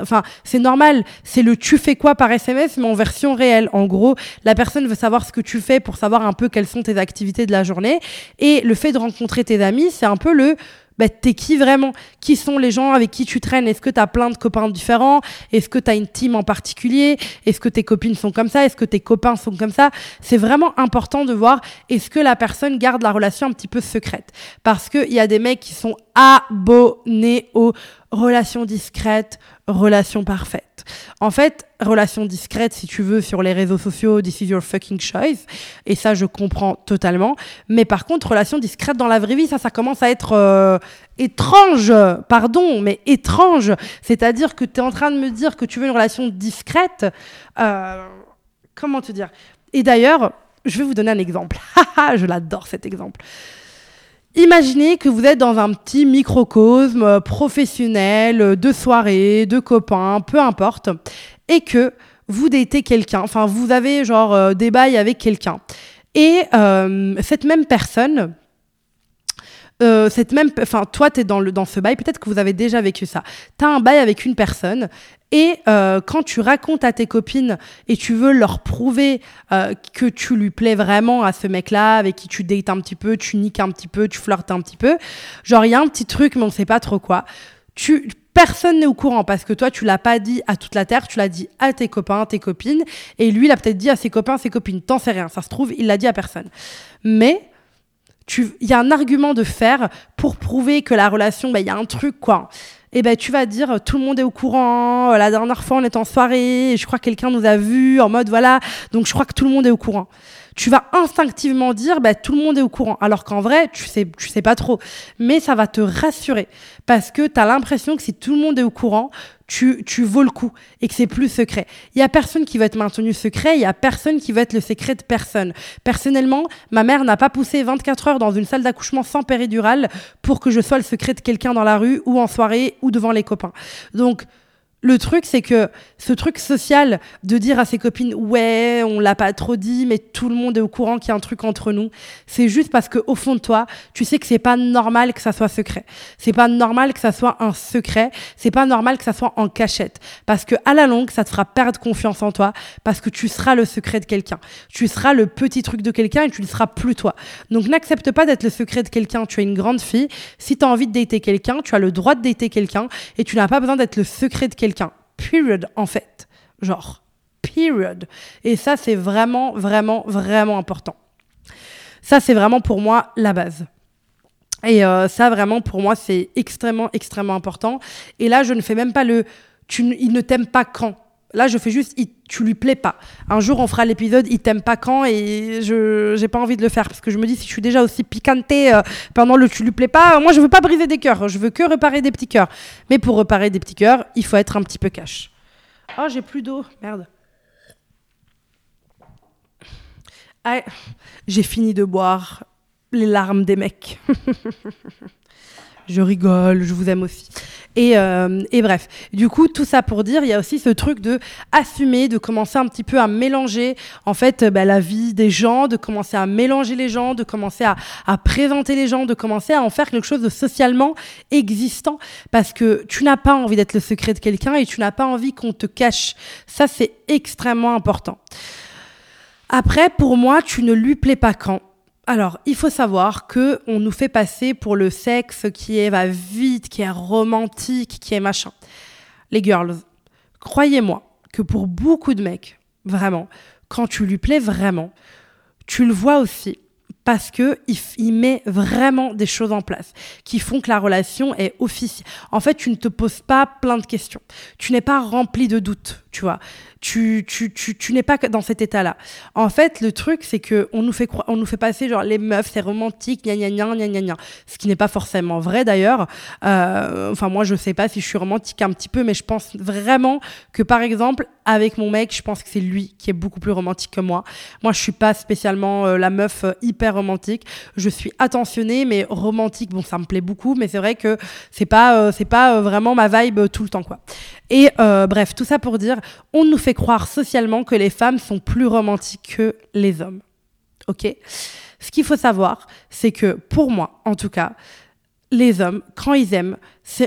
Enfin c'est normal. C'est le tu fais quoi par SMS mais en version réelle. En gros la personne veut savoir ce que tu fais pour savoir un peu quelles sont tes activités de la journée et le fait de rencontrer tes amis c'est un peu le bah, t'es qui vraiment? Qui sont les gens avec qui tu traînes? Est-ce que tu as plein de copains différents? Est-ce que tu as une team en particulier? Est-ce que tes copines sont comme ça? Est-ce que tes copains sont comme ça? C'est vraiment important de voir est-ce que la personne garde la relation un petit peu secrète? Parce qu'il y a des mecs qui sont abonnés aux relations discrètes, relations parfaites. En fait, relation discrète, si tu veux, sur les réseaux sociaux, this is your fucking choice. Et ça, je comprends totalement. Mais par contre, relation discrète dans la vraie vie, ça, ça commence à être euh, étrange. Pardon, mais étrange. C'est-à-dire que tu es en train de me dire que tu veux une relation discrète. Euh, comment te dire? Et d'ailleurs, je vais vous donner un exemple. <laughs> je l'adore cet exemple. Imaginez que vous êtes dans un petit microcosme euh, professionnel, euh, de soirée, de copains, peu importe, et que vous datez quelqu'un, enfin vous avez genre euh, des bails avec quelqu'un. Et cette même personne, cette même, enfin toi tu es dans, dans ce bail, peut-être que vous avez déjà vécu ça. Tu as un bail avec une personne et euh, quand tu racontes à tes copines et tu veux leur prouver euh, que tu lui plais vraiment à ce mec-là, avec qui tu dates un petit peu, tu niques un petit peu, tu flirtes un petit peu, genre il y a un petit truc mais on sait pas trop quoi. Tu, personne n'est au courant parce que toi tu l'as pas dit à toute la terre, tu l'as dit à tes copains, tes copines, et lui il a peut-être dit à ses copains, ses copines. T'en sais rien, ça se trouve il l'a dit à personne. Mais il y a un argument de faire pour prouver que la relation, bah, il y a un truc quoi et eh ben tu vas dire tout le monde est au courant. La dernière fois on est en soirée, et je crois que quelqu'un nous a vus en mode voilà, donc je crois que tout le monde est au courant tu vas instinctivement dire bah, tout le monde est au courant. Alors qu'en vrai, tu sais, tu sais pas trop. Mais ça va te rassurer parce que tu as l'impression que si tout le monde est au courant, tu, tu vaux le coup et que c'est plus secret. Il y a personne qui va être maintenu secret, il y a personne qui va être le secret de personne. Personnellement, ma mère n'a pas poussé 24 heures dans une salle d'accouchement sans péridurale pour que je sois le secret de quelqu'un dans la rue ou en soirée ou devant les copains. Donc, le truc, c'est que ce truc social de dire à ses copines, ouais, on l'a pas trop dit, mais tout le monde est au courant qu'il y a un truc entre nous, c'est juste parce que au fond de toi, tu sais que c'est pas normal que ça soit secret. C'est pas normal que ça soit un secret. C'est pas normal que ça soit en cachette. Parce que à la longue, ça te fera perdre confiance en toi, parce que tu seras le secret de quelqu'un. Tu seras le petit truc de quelqu'un et tu ne seras plus toi. Donc n'accepte pas d'être le secret de quelqu'un. Tu es une grande fille. Si tu as envie de dater quelqu'un, tu as le droit de dater quelqu'un et tu n'as pas besoin d'être le secret de quelqu'un quelqu'un. Period, en fait. Genre, period. Et ça, c'est vraiment, vraiment, vraiment important. Ça, c'est vraiment pour moi la base. Et euh, ça, vraiment, pour moi, c'est extrêmement, extrêmement important. Et là, je ne fais même pas le tu, il ne t'aime pas quand. Là, je fais juste, il, tu lui plais pas. Un jour, on fera l'épisode, il t'aime pas quand, et je j'ai pas envie de le faire parce que je me dis, si je suis déjà aussi piquantée euh, pendant le tu lui plais pas, moi, je veux pas briser des cœurs, je veux que réparer des petits cœurs. Mais pour réparer des petits cœurs, il faut être un petit peu cash. Oh, j'ai plus d'eau, merde. Ah, j'ai fini de boire les larmes des mecs. <laughs> je rigole, je vous aime aussi. Et, euh, et, bref, du coup, tout ça pour dire, il y a aussi ce truc de assumer, de commencer un petit peu à mélanger, en fait, bah, la vie des gens, de commencer à mélanger les gens, de commencer à, à, présenter les gens, de commencer à en faire quelque chose de socialement existant, parce que tu n'as pas envie d'être le secret de quelqu'un et tu n'as pas envie qu'on te cache. Ça, c'est extrêmement important. Après, pour moi, tu ne lui plais pas quand alors, il faut savoir que on nous fait passer pour le sexe qui est va vite, qui est romantique, qui est machin. Les girls, croyez-moi que pour beaucoup de mecs, vraiment, quand tu lui plais vraiment, tu le vois aussi parce que il, met vraiment des choses en place qui font que la relation est officielle. En fait, tu ne te poses pas plein de questions. Tu n'es pas rempli de doutes, tu vois tu, tu, tu, tu n'es pas dans cet état-là. En fait, le truc, c'est que on nous fait on nous fait passer genre les meufs, c'est romantique, gna gna gna gna gna Ce qui n'est pas forcément vrai d'ailleurs. Euh, enfin, moi, je sais pas si je suis romantique un petit peu, mais je pense vraiment que par exemple, avec mon mec, je pense que c'est lui qui est beaucoup plus romantique que moi. Moi, je suis pas spécialement euh, la meuf euh, hyper romantique. Je suis attentionnée, mais romantique, bon, ça me plaît beaucoup, mais c'est vrai que c'est pas, c'est pas vraiment ma vibe tout le temps, quoi. Et bref, tout ça pour dire, on nous fait croire socialement que les femmes sont plus romantiques que les hommes. Ok? Ce qu'il faut savoir, c'est que pour moi, en tout cas, les hommes, quand ils aiment,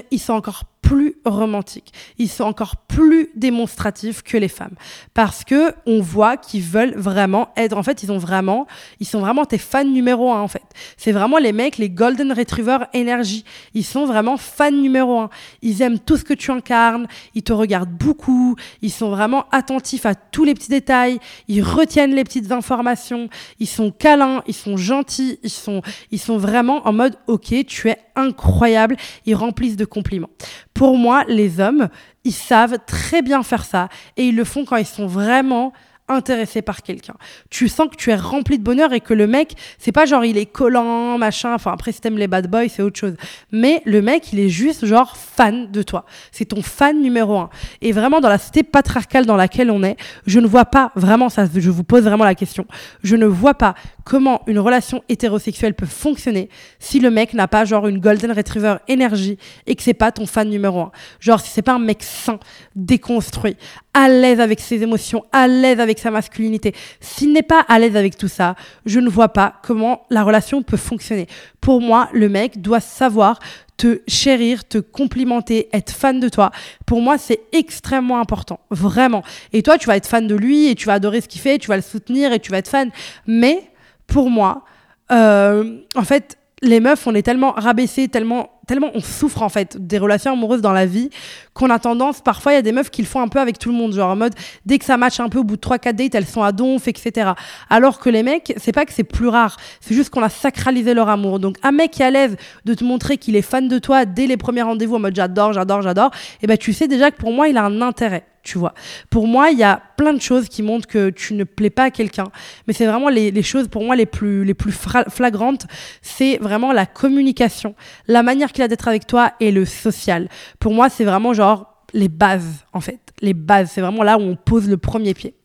ils sont encore plus romantiques. Ils sont encore plus démonstratifs que les femmes parce que on voit qu'ils veulent vraiment être. En fait, ils ont vraiment, ils sont vraiment tes fans numéro un. En fait, c'est vraiment les mecs, les golden retriever énergie. Ils sont vraiment fans numéro un. Ils aiment tout ce que tu incarnes. Ils te regardent beaucoup. Ils sont vraiment attentifs à tous les petits détails. Ils retiennent les petites informations. Ils sont câlins. Ils sont gentils. Ils sont, ils sont vraiment en mode ok, tu es incroyable. Ils remplissent de compliments. Pour moi, les hommes, ils savent très bien faire ça et ils le font quand ils sont vraiment intéressé par quelqu'un. Tu sens que tu es rempli de bonheur et que le mec, c'est pas genre il est collant, machin, enfin après si t'aimes les bad boys, c'est autre chose. Mais le mec, il est juste genre fan de toi. C'est ton fan numéro un. Et vraiment dans la cité patriarcale dans laquelle on est, je ne vois pas vraiment ça, je vous pose vraiment la question, je ne vois pas comment une relation hétérosexuelle peut fonctionner si le mec n'a pas genre une golden retriever énergie et que c'est pas ton fan numéro un. Genre si c'est pas un mec sain, déconstruit, à l'aise avec ses émotions, à l'aise avec sa masculinité. S'il n'est pas à l'aise avec tout ça, je ne vois pas comment la relation peut fonctionner. Pour moi, le mec doit savoir te chérir, te complimenter, être fan de toi. Pour moi, c'est extrêmement important, vraiment. Et toi, tu vas être fan de lui et tu vas adorer ce qu'il fait, tu vas le soutenir et tu vas être fan. Mais pour moi, euh, en fait, les meufs, on est tellement rabaissés, tellement, tellement on souffre en fait des relations amoureuses dans la vie qu'on a tendance, parfois il y a des meufs qui le font un peu avec tout le monde, genre en mode dès que ça match un peu au bout de 3-4 dates, elles sont à donf, etc. Alors que les mecs, c'est pas que c'est plus rare, c'est juste qu'on a sacralisé leur amour. Donc un mec qui est à l'aise de te montrer qu'il est fan de toi dès les premiers rendez-vous en mode j'adore, j'adore, j'adore, et eh ben tu sais déjà que pour moi il a un intérêt tu vois. Pour moi, il y a plein de choses qui montrent que tu ne plais pas à quelqu'un, mais c'est vraiment les, les, choses pour moi les plus, les plus flagrantes, c'est vraiment la communication, la manière qu'il a d'être avec toi et le social. Pour moi, c'est vraiment genre les bases, en fait. Les bases, c'est vraiment là où on pose le premier pied.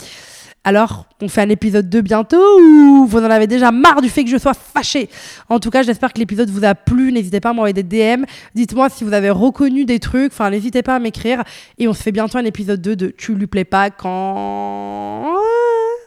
Alors, on fait un épisode 2 bientôt ou vous en avez déjà marre du fait que je sois fâchée? En tout cas, j'espère que l'épisode vous a plu. N'hésitez pas à m'envoyer des DM. Dites-moi si vous avez reconnu des trucs. Enfin, n'hésitez pas à m'écrire. Et on se fait bientôt un épisode 2 de Tu lui plais pas quand